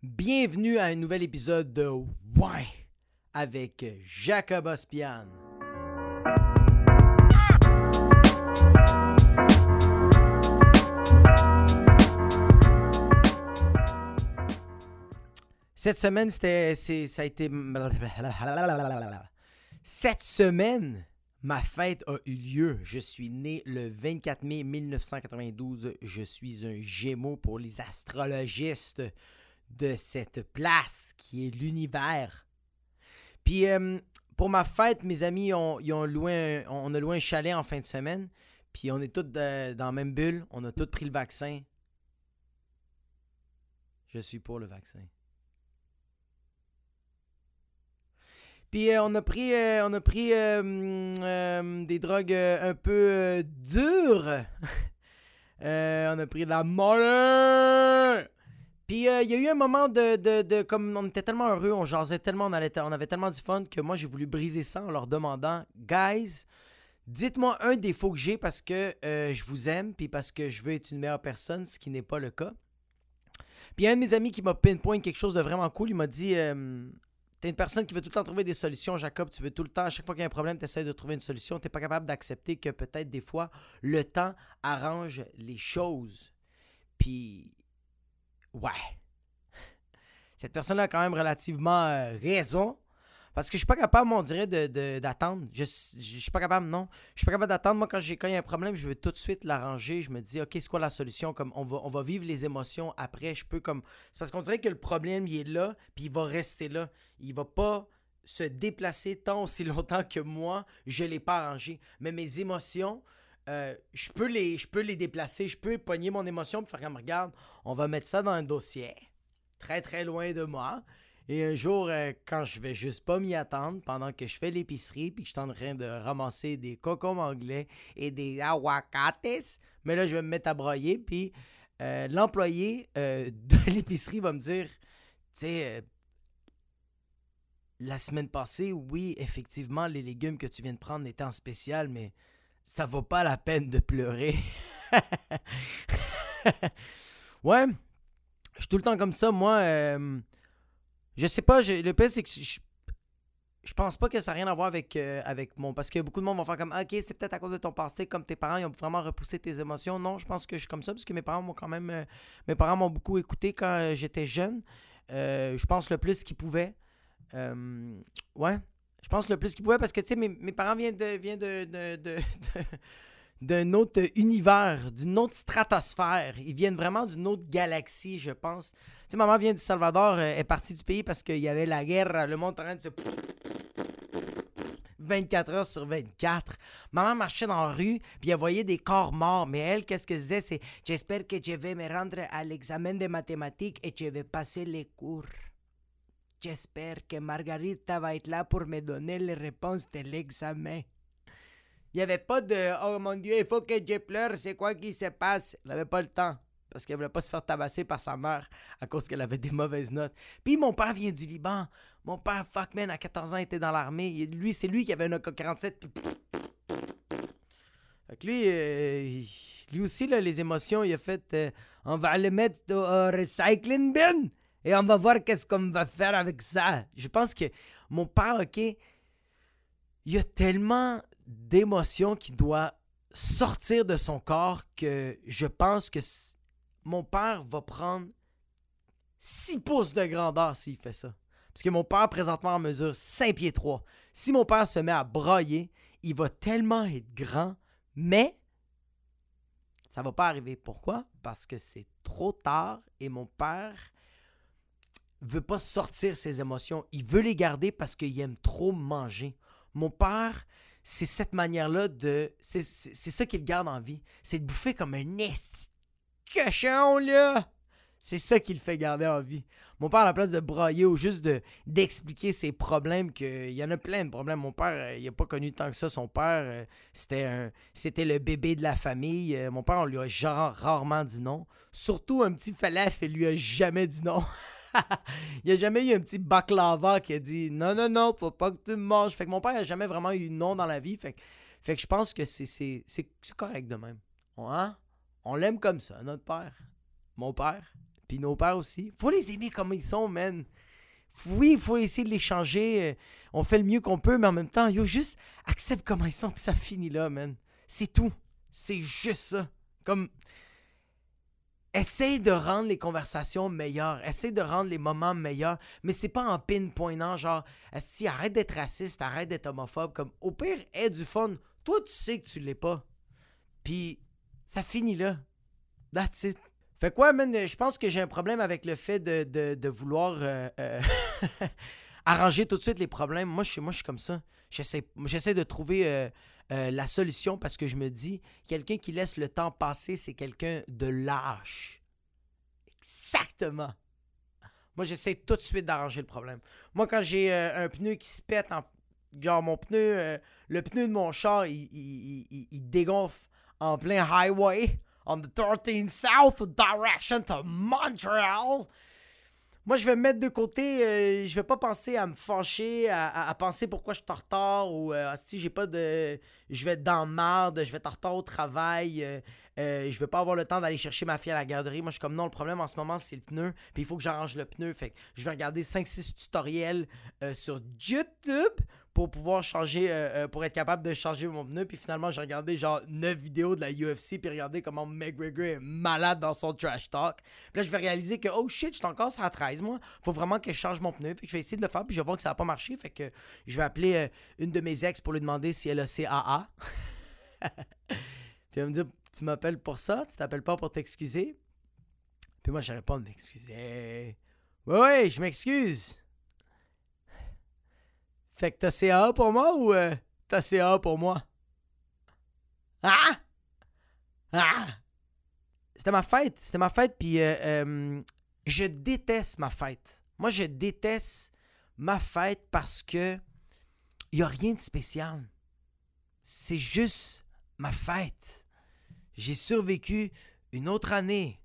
Bienvenue à un nouvel épisode de Ouais avec Jacob Ospian. Cette semaine, c'était, ça a été. Cette semaine, ma fête a eu lieu. Je suis né le 24 mai 1992. Je suis un gémeau pour les astrologistes de cette place qui est l'univers. Puis euh, pour ma fête, mes amis, ont, ils ont loué un- on a loué un chalet en fin de semaine. Puis on est tous de- dans la même bulle. On a tous pris le vaccin. Je suis pour le vaccin. Puis euh, on a pris, euh, on a pris euh, hum, euh, des drogues euh, un peu euh, dures. Euh, on a pris de la molle. Puis euh, il y a eu un moment de, de, Comme on était tellement heureux, on tellement, on, avait tellement du fun que moi j'ai voulu briser ça en leur demandant Guys, dites-moi un défaut que j'ai parce que euh, je vous aime, puis parce que je veux être une meilleure personne, ce qui n'est pas le cas. Puis un de mes amis qui m'a pinpoint quelque chose de vraiment cool. Il m'a dit euh, T'es une personne qui veut tout le temps trouver des solutions, Jacob. Tu veux tout le temps, à chaque fois qu'il y a un problème, tu essaies de trouver une solution. Tu pas capable d'accepter que peut-être des fois, le temps arrange les choses. Puis, ouais. Cette personne-là a quand même relativement euh, raison. Parce que je suis pas capable, on dirait, de- de- d'attendre. Je, je suis pas capable, non. Je suis pas capable d'attendre. Moi, quand j'ai quand il y a un problème, je veux tout de suite l'arranger. Je me dis, OK, c'est quoi la solution? Comme on va, on va vivre les émotions après. Je peux comme. C'est parce qu'on dirait que le problème, il est là, puis il va rester là. Il va pas se déplacer tant aussi longtemps que moi, je l'ai pas arrangé. Mais mes émotions, euh, je peux les, déplacer. Je peux pogner mon émotion et faire comme, regarde, on va mettre ça dans un dossier, très très loin de moi. Et un jour, euh, quand je vais juste pas m'y attendre, pendant que je fais l'épicerie, puis que je suis en train de ramasser des cocombes anglais et des aguacates, mais là, je vais me mettre à broyer, puis euh, l'employé de l'épicerie va me dire, tu sais, la semaine passée, oui, effectivement, les légumes que tu viens de prendre étaient en spécial, mais ça vaut pas la peine de pleurer. ouais, je suis tout le temps comme ça, moi. euh, je sais pas, le pire, c'est que je, je pense pas que ça n'a rien à voir avec, euh, avec mon. Parce que beaucoup de monde vont faire comme Ah, Ok, c'est peut-être à cause de ton passé, comme tes parents, ils ont vraiment repoussé tes émotions. Non, je pense que je suis comme ça, parce que mes parents m'ont quand même. euh, mes parents m'ont beaucoup écouté quand j'étais jeune. Euh, je pense le plus qu'ils pouvaient. Ouais, je pense le plus qu'ils pouvaient, parce que, tu sais, mes, parents viennent de. Viennent de, d'un autre univers, d'une autre stratosphère. Ils viennent vraiment d'une autre galaxie, je pense. Tu sais, maman vient du Salvador, euh, est partie du pays parce qu'il y avait la guerre, le monde en train de se... 24 heures sur 24. Maman marchait dans la rue, puis elle voyait des corps morts. Mais elle, qu'est-ce qu'elle disait? C'est « J'espère que je vais me rendre à l'examen de mathématiques et je vais passer les cours. J'espère que Margarita va être là pour me donner les réponses de l'examen. » Il n'y avait pas de « Oh mon Dieu, il faut que je pleure, c'est quoi qui se passe? » Elle n'avait pas le temps parce qu'elle voulait pas se faire tabasser par sa mère à cause qu'elle avait des mauvaises notes. Puis mon père vient du Liban. Mon père, fuck man, à 14 ans, était dans l'armée. Lui, c'est lui qui avait un AK-47. puis- Fait que lui, euh, lui aussi, là, les émotions, il a fait euh, on va le mettre au recycling bin et on va voir qu'est-ce qu'on va faire avec ça. Je pense que mon père, OK, il y a tellement d'émotions qui doit sortir de son corps que je pense que mon père va prendre 6 pouces de grandeur s'il fait ça. Parce que mon père, présentement, en mesure 5 pieds 3. Si mon père se met à brailler, il va tellement être grand, mais ça va pas arriver. Pourquoi? Parce que c'est trop tard et mon père veut pas sortir ses émotions. Il veut les garder parce qu'il aime trop manger. Mon père, c'est cette manière-là de... C'est ça qu'il garde en vie. C'est de bouffer comme un esti de cochon, là! C'est ça qui le fait garder en vie. Mon père, à la place de brailler ou juste de d'expliquer ses problèmes, qu'il y en a plein de problèmes. Mon père, euh, il n'a pas connu tant que ça. Son père, euh, c'était c'était le bébé de la famille. Euh, mon père, on lui a rarement dit non. Surtout un petit falaf, il lui a jamais dit non. il n'y a jamais eu un petit baklava qui a dit non, non, non, faut pas que tu me manges. Fait que mon père n'a jamais vraiment eu non dans la vie. Fait, que- fait que je pense que c'est correct de même. Hein? On l'aime comme ça, notre père. Mon père. Puis nos pères aussi. Faut les aimer comme ils sont, man. Oui, il faut essayer de les changer. On fait le mieux qu'on peut, mais en même temps, yo, juste accepte comment ils sont, puis ça finit là, man. C'est tout. C'est juste ça. Comme. Essaye de rendre les conversations meilleures. Essaye de rendre les moments meilleurs. Mais c'est pas en pinpointant, genre, si arrête d'être raciste, arrête d'être homophobe. Comme, au pire, aie du fun. Toi, tu sais que tu l'es pas. Puis, ça finit là. That's it. Fait quoi, man, je pense que j'ai un problème avec le fait de, vouloir euh, euh, arranger tout de suite les problèmes. Moi, je suis, comme ça. J'essaie, j'essaie de trouver euh, euh, la solution parce que je me dis, quelqu'un qui laisse le temps passer, c'est quelqu'un de lâche. Exactement. Moi, j'essaie tout de suite d'arranger le problème. Moi, quand j'ai euh, un pneu qui se pète, en, genre mon pneu, euh, le pneu de mon char, il, il, dégonfle en plein highway, on the 13 South direction to Montreal. Moi, je vais me mettre de côté. euh, je vais pas penser à me fâcher, à, à- penser pourquoi je suis en retard ou euh, si j'ai pas de. Je vais être dans marde, je vais être en retard au travail. euh, euh, je vais pas avoir le temps d'aller chercher ma fille à la garderie. Moi, je suis comme non, le problème en ce moment, c'est le pneu. Puis il faut que j'arrange le pneu. Fait que je vais regarder 5-6 tutoriels euh, sur YouTube pour pouvoir changer, euh, euh, pour être capable de changer mon pneu. Puis finalement, j'ai regardé genre 9 vidéos de la UFC. Puis regarder comment McGregor est malade dans son trash talk. Puis là, je vais réaliser que, oh shit, je suis encore la 13, moi. Faut vraiment que je change mon pneu. Fait que je vais essayer de le faire. Puis je vais voir que ça va pas marcher. Fait que je vais appeler euh, une de mes ex pour lui demander si elle a CAA. Puis elle me dire, tu m'appelles pour ça? Tu t'appelles pas pour t'excuser? Puis moi, je réponds, m'excuser. Ouais, ouais, je m'excuse. Fait que t'as CAA pour moi ou euh, t'as CAA pour moi? Ah! Ah! C'était ma fête. C'était ma fête, puis euh, euh, je déteste ma fête. Moi, je déteste ma fête parce que il a rien de spécial. C'est juste ma fête. J'ai survécu une autre année.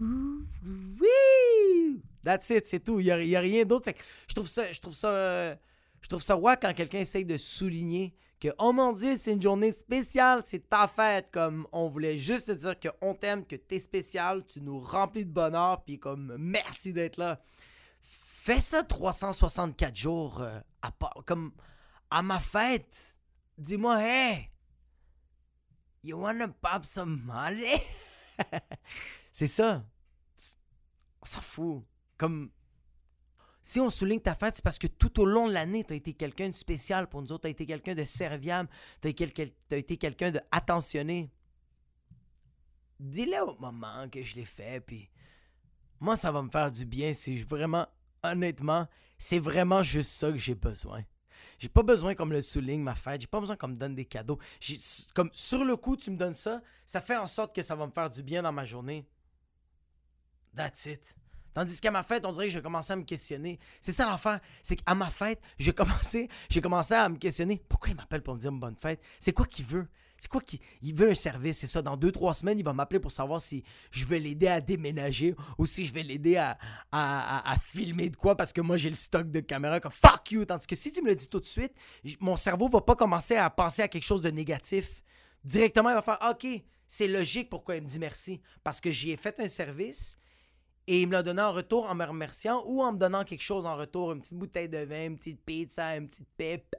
Oui! That's it, c'est tout. Il n'y a, a rien d'autre. Je trouve ça, je trouve ça, euh, je trouve ça wack quand quelqu'un essaye de souligner que oh mon dieu, c'est une journée spéciale, c'est ta fête. Comme on voulait juste te dire qu'on t'aime, que t'es spécial, tu nous remplis de bonheur, puis comme merci d'être là. Fais ça 364 jours euh, à comme à ma fête. Dis-moi, hey, you wanna pop some molly? c'est ça. On s'en fout. Comme si on souligne ta fête, c'est parce que tout au long de l'année, tu as été quelqu'un de spécial pour nous autres, tu as été quelqu'un de serviable, tu as été quelqu'un de attentionné. Dis-le au moment que je l'ai fait, puis moi, ça va me faire du bien. C'est vraiment, honnêtement, c'est vraiment juste ça que j'ai besoin. J'ai pas besoin qu'on me le souligne, ma fête. J'ai pas besoin qu'on me donne des cadeaux. Comme sur le coup, tu me donnes ça, ça fait en sorte que ça va me faire du bien dans ma journée. That's it. Tandis qu'à ma fête, on dirait que je vais commencer à me questionner. C'est ça l'affaire. C'est qu'à ma fête, j'ai commencé, j'ai commencé à me questionner. Pourquoi il m'appelle pour me dire bonne fête? C'est quoi qu'il veut? C'est quoi qu'il il veut un service? C'est ça. Dans deux, trois semaines, il va m'appeler pour savoir si je vais l'aider à déménager ou si je vais l'aider à, filmer de quoi parce que moi, j'ai le stock de caméra comme fuck you. Tandis que si tu me le dis tout de suite, mon cerveau va pas commencer à penser à quelque chose de négatif. Directement, il va faire OK, c'est logique pourquoi il me dit merci. Parce que j'y ai fait un service et il me l'a donné en retour en me remerciant ou en me donnant quelque chose en retour, une petite bouteille de vin, une petite pizza, une petite pipe.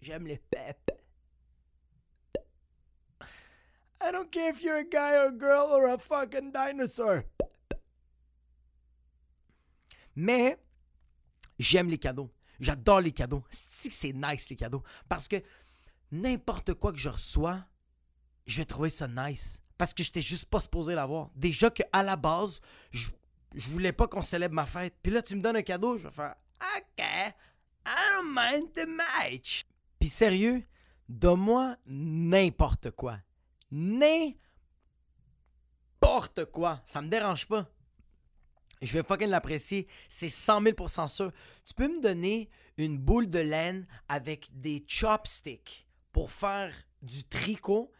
J'aime les pep. I don't care if you're a guy or a girl or a fucking dinosaur. Mais j'aime les cadeaux. J'adore les cadeaux. Que c'est nice les cadeaux? Parce que n'importe quoi que je reçois, je vais trouver ça nice parce que j'étais juste pas supposé l'avoir. Déjà que à la base, je, je voulais pas qu'on célèbre ma fête. Puis là tu me donnes un cadeau, je vais faire OK, I don't mind the match. Puis sérieux, donne-moi n'importe quoi. N'importe quoi. Ça me dérange pas. Je vais fucking l'apprécier. C'est 100 000% sûr. Tu peux me donner une boule de laine avec des chopsticks pour faire du tricot,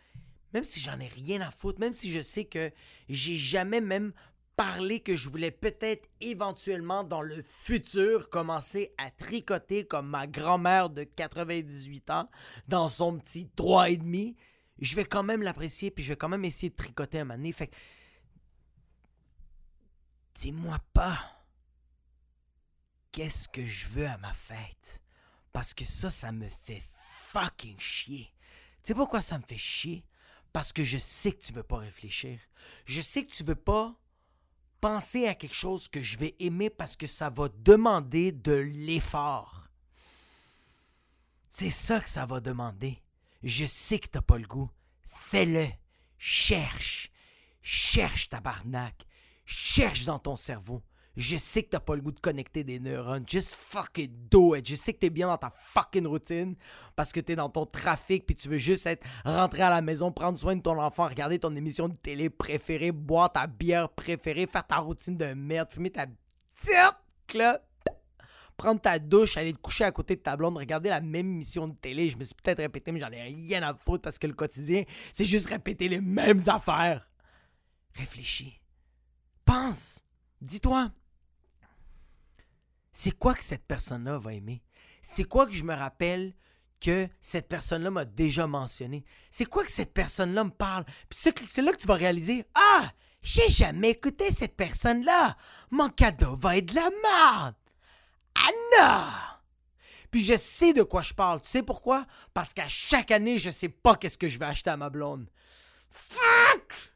même si j'en ai rien à foutre, même si je sais que j'ai jamais même parlé que je voulais peut-être éventuellement dans le futur commencer à tricoter comme ma grand-mère de 98 ans dans son petit 3,5, je vais quand même l'apprécier puis je vais quand même essayer de tricoter un moment donné. Fait dis-moi pas qu'est-ce que je veux à ma fête. Parce que ça, ça me fait fucking chier. Tu sais pourquoi ça me fait chier? Parce que je sais que tu veux pas réfléchir. Je sais que tu veux pas penser à quelque chose que je vais aimer parce que ça va demander de l'effort. C'est ça que ça va demander. Je sais que t'as pas le goût. Fais-le. Cherche. Cherche, tabarnak. Cherche dans ton cerveau. Je sais que t'as pas le goût de connecter des neurones. Just fucking do it. Je sais que t'es bien dans ta fucking routine parce que t'es dans ton trafic puis tu veux juste être rentré à la maison, prendre soin de ton enfant, regarder ton émission de télé préférée, boire ta bière préférée, faire ta routine de merde, fumer ta petite prendre ta douche, aller te coucher à côté de ta blonde, regarder la même émission de télé. Je me suis peut-être répété, mais j'en ai rien à foutre parce que le quotidien, c'est juste répéter les mêmes affaires. Réfléchis. Pense. Dis-toi. C'est quoi que cette personne-là va aimer? C'est quoi que je me rappelle que cette personne-là m'a déjà mentionné? C'est quoi que cette personne-là me parle? Puis c'est là que tu vas réaliser Ah! J'ai jamais écouté cette personne-là. Mon cadeau va être de la merde. Anna! Puis je sais de quoi je parle. Tu sais pourquoi? Parce qu'à chaque année, je sais pas qu'est-ce que je vais acheter à ma blonde. Fuck!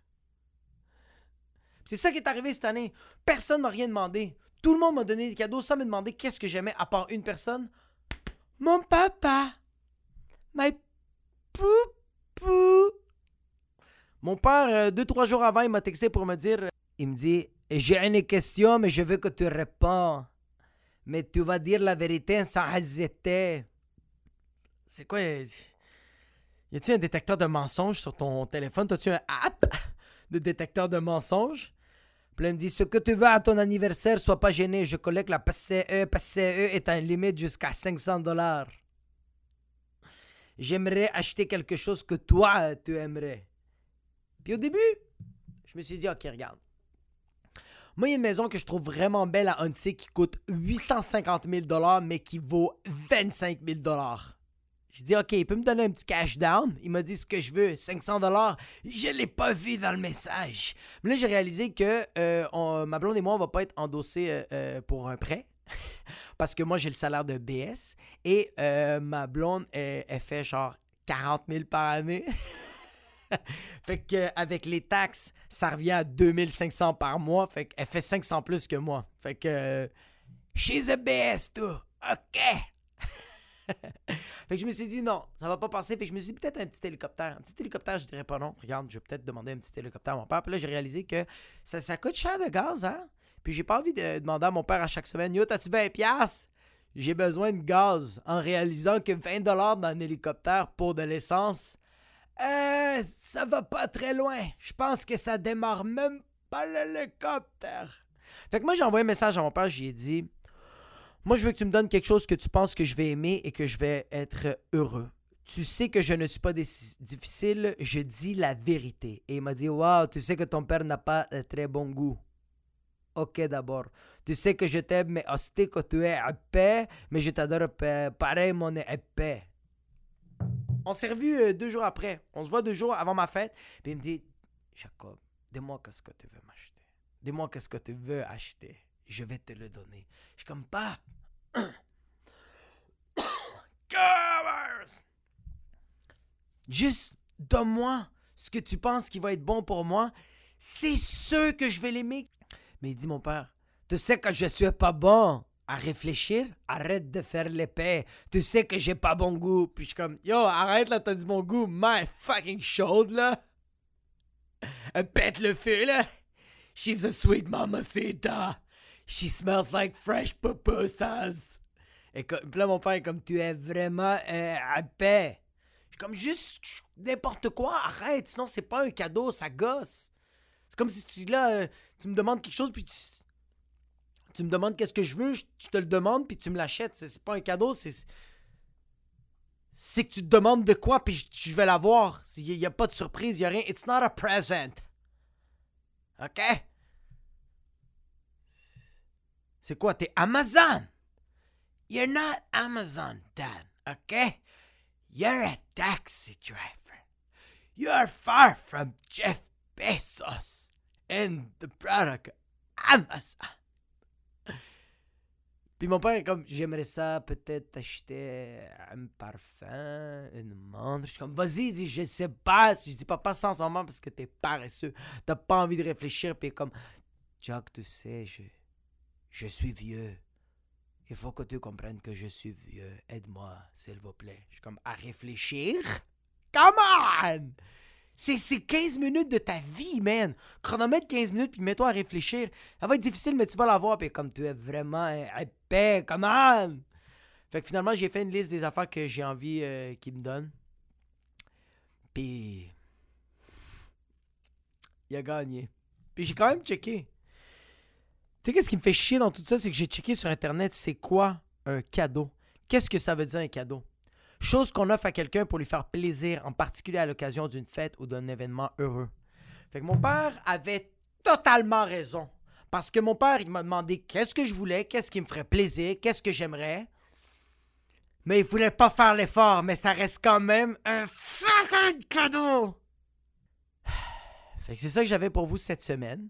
C'est ça qui est arrivé cette année. Personne m'a rien demandé. Tout le monde m'a donné des cadeaux sans me demander qu'est-ce que j'aimais à part une personne. Mon papa. My poupou. Mon père, euh, deux, trois jours avant, il m'a texté pour me dire, il me dit, j'ai une question, mais je veux que tu réponds mais tu vas dire la vérité sans hésiter. C'est quoi? Y a-tu un détecteur de mensonges sur ton téléphone? T'as-tu un app de détecteur de mensonges? Puis me dit Ce que tu veux à ton anniversaire, sois pas gêné. Je collecte la PCE. PCE est un limite jusqu'à 500 dollars. J'aimerais acheter quelque chose que toi, tu aimerais. Puis au début, je me suis dit Ok, regarde. Moi, il y a une maison que je trouve vraiment belle à Huntsy qui coûte 850 000 mais qui vaut 25 000 Je dis, OK, il peut me donner un petit cash down. Il m'a dit ce que je veux, 500 Je ne l'ai pas vu dans le message. Mais là, j'ai réalisé que euh, ma blonde et moi, on va pas être endossés euh, euh, pour un prêt. Parce que moi, j'ai le salaire de BS. Et ma blonde, elle fait genre 40 000 par année. fait que avec les taxes, ça revient à 2500 par mois. Fait qu'elle fait 500 plus que moi. Fait que she's a BS, tout. OK. Fait que je me suis dit non, ça va pas passer. Fait que je me suis dit peut-être un petit hélicoptère. Un petit hélicoptère, je dirais pas non. Regarde, je vais peut-être demander un petit hélicoptère à mon père. Puis là, j'ai réalisé que ça, coûte cher de gaz, hein? Puis j'ai pas envie de demander à mon père à chaque semaine Yo, t'as-tu 20$? J'ai besoin de gaz. En réalisant que 20$ dans un hélicoptère pour de l'essence, euh, ça va pas très loin. Je pense que ça démarre même pas l'hélicoptère. Fait que moi, j'ai envoyé un message à mon père, j'ai dit Moi, je veux que tu me donnes quelque chose que tu penses que je vais aimer et que je vais être heureux. Tu sais que je ne suis pas difficile, je dis la vérité. Et il m'a dit Waouh, tu sais que ton père n'a pas très bon goût. Ok, d'abord. Tu sais que je t'aime, mais hostie que tu es épais, mais je t'adore pareil, mon épais. On s'est revus euh, deux jours après. On se voit deux jours avant ma fête. Puis il me dit Jacob, dis-moi qu'est-ce que tu veux m'acheter. Dis-moi qu'est-ce que tu veux acheter. Je vais te le donner. Je suis comme pas. Juste donne-moi ce que tu penses qui va être bon pour moi. C'est sûr que je vais l'aimer. Mais dit mon père, tu sais que je suis pas bon à réfléchir, arrête de faire l'épée. Tu sais que j'ai pas bon goût. Puis je suis comme, yo, arrête là, t'as du bon goût. My fucking chaude là. Pète le feu là. She's a sweet mamacita. She smells like fresh pupusas. Et puis là, mon père est comme, tu es vraiment euh, épais. Je suis comme, juste n'importe quoi, arrête. Sinon, c'est pas un cadeau, ça gosse. C'est comme si tu, là, euh, tu me demandes quelque chose, puis tu me demandes qu'est-ce que je veux, je, te le demande, puis tu me l'achètes. C'est pas un cadeau, c'est. C'est que tu te demandes de quoi, puis je, vais l'avoir. Il n'y a, pas de surprise, il n'y a rien. It's not a present. OK? C'est quoi? T'es Amazon? You're not Amazon, Dan. OK? You're a taxi driver. You're far from Jeff Bezos and the product Amazon. Puis mon père est comme, j'aimerais ça peut-être acheter un parfum, une montre. Je suis comme, vas-y, dit, je sais pas. Je dis, papa, ça en ce moment parce que t'es paresseux. T'as pas envie de réfléchir. Puis comme, Jack, tu sais, je, je suis vieux. Il faut que tu comprennes que je suis vieux. Aide-moi, s'il vous plaît. Je suis comme, à réfléchir? Come on! C'est 15 minutes de ta vie, man. Chronomètre 15 minutes, puis mets-toi à réfléchir. Ça va être difficile, mais tu vas l'avoir. Puis comme tu es vraiment épais, come on! Fait que finalement, j'ai fait une liste des affaires que j'ai envie euh, me donnent. Puis. Il a gagné. Puis j'ai quand même checké. Tu sais, qu'est-ce qui me fait chier dans tout ça, c'est que j'ai checké sur Internet, c'est quoi un cadeau? Qu'est-ce que ça veut dire un cadeau? Chose qu'on offre à quelqu'un pour lui faire plaisir, en particulier à l'occasion d'une fête ou d'un événement heureux. Fait que mon père avait totalement raison. Parce que mon père, il m'a demandé qu'est-ce que je voulais, qu'est-ce qui me ferait plaisir, qu'est-ce que j'aimerais. Mais il voulait pas faire l'effort, mais ça reste quand même un fucking cadeau! Fait que c'est ça que j'avais pour vous cette semaine.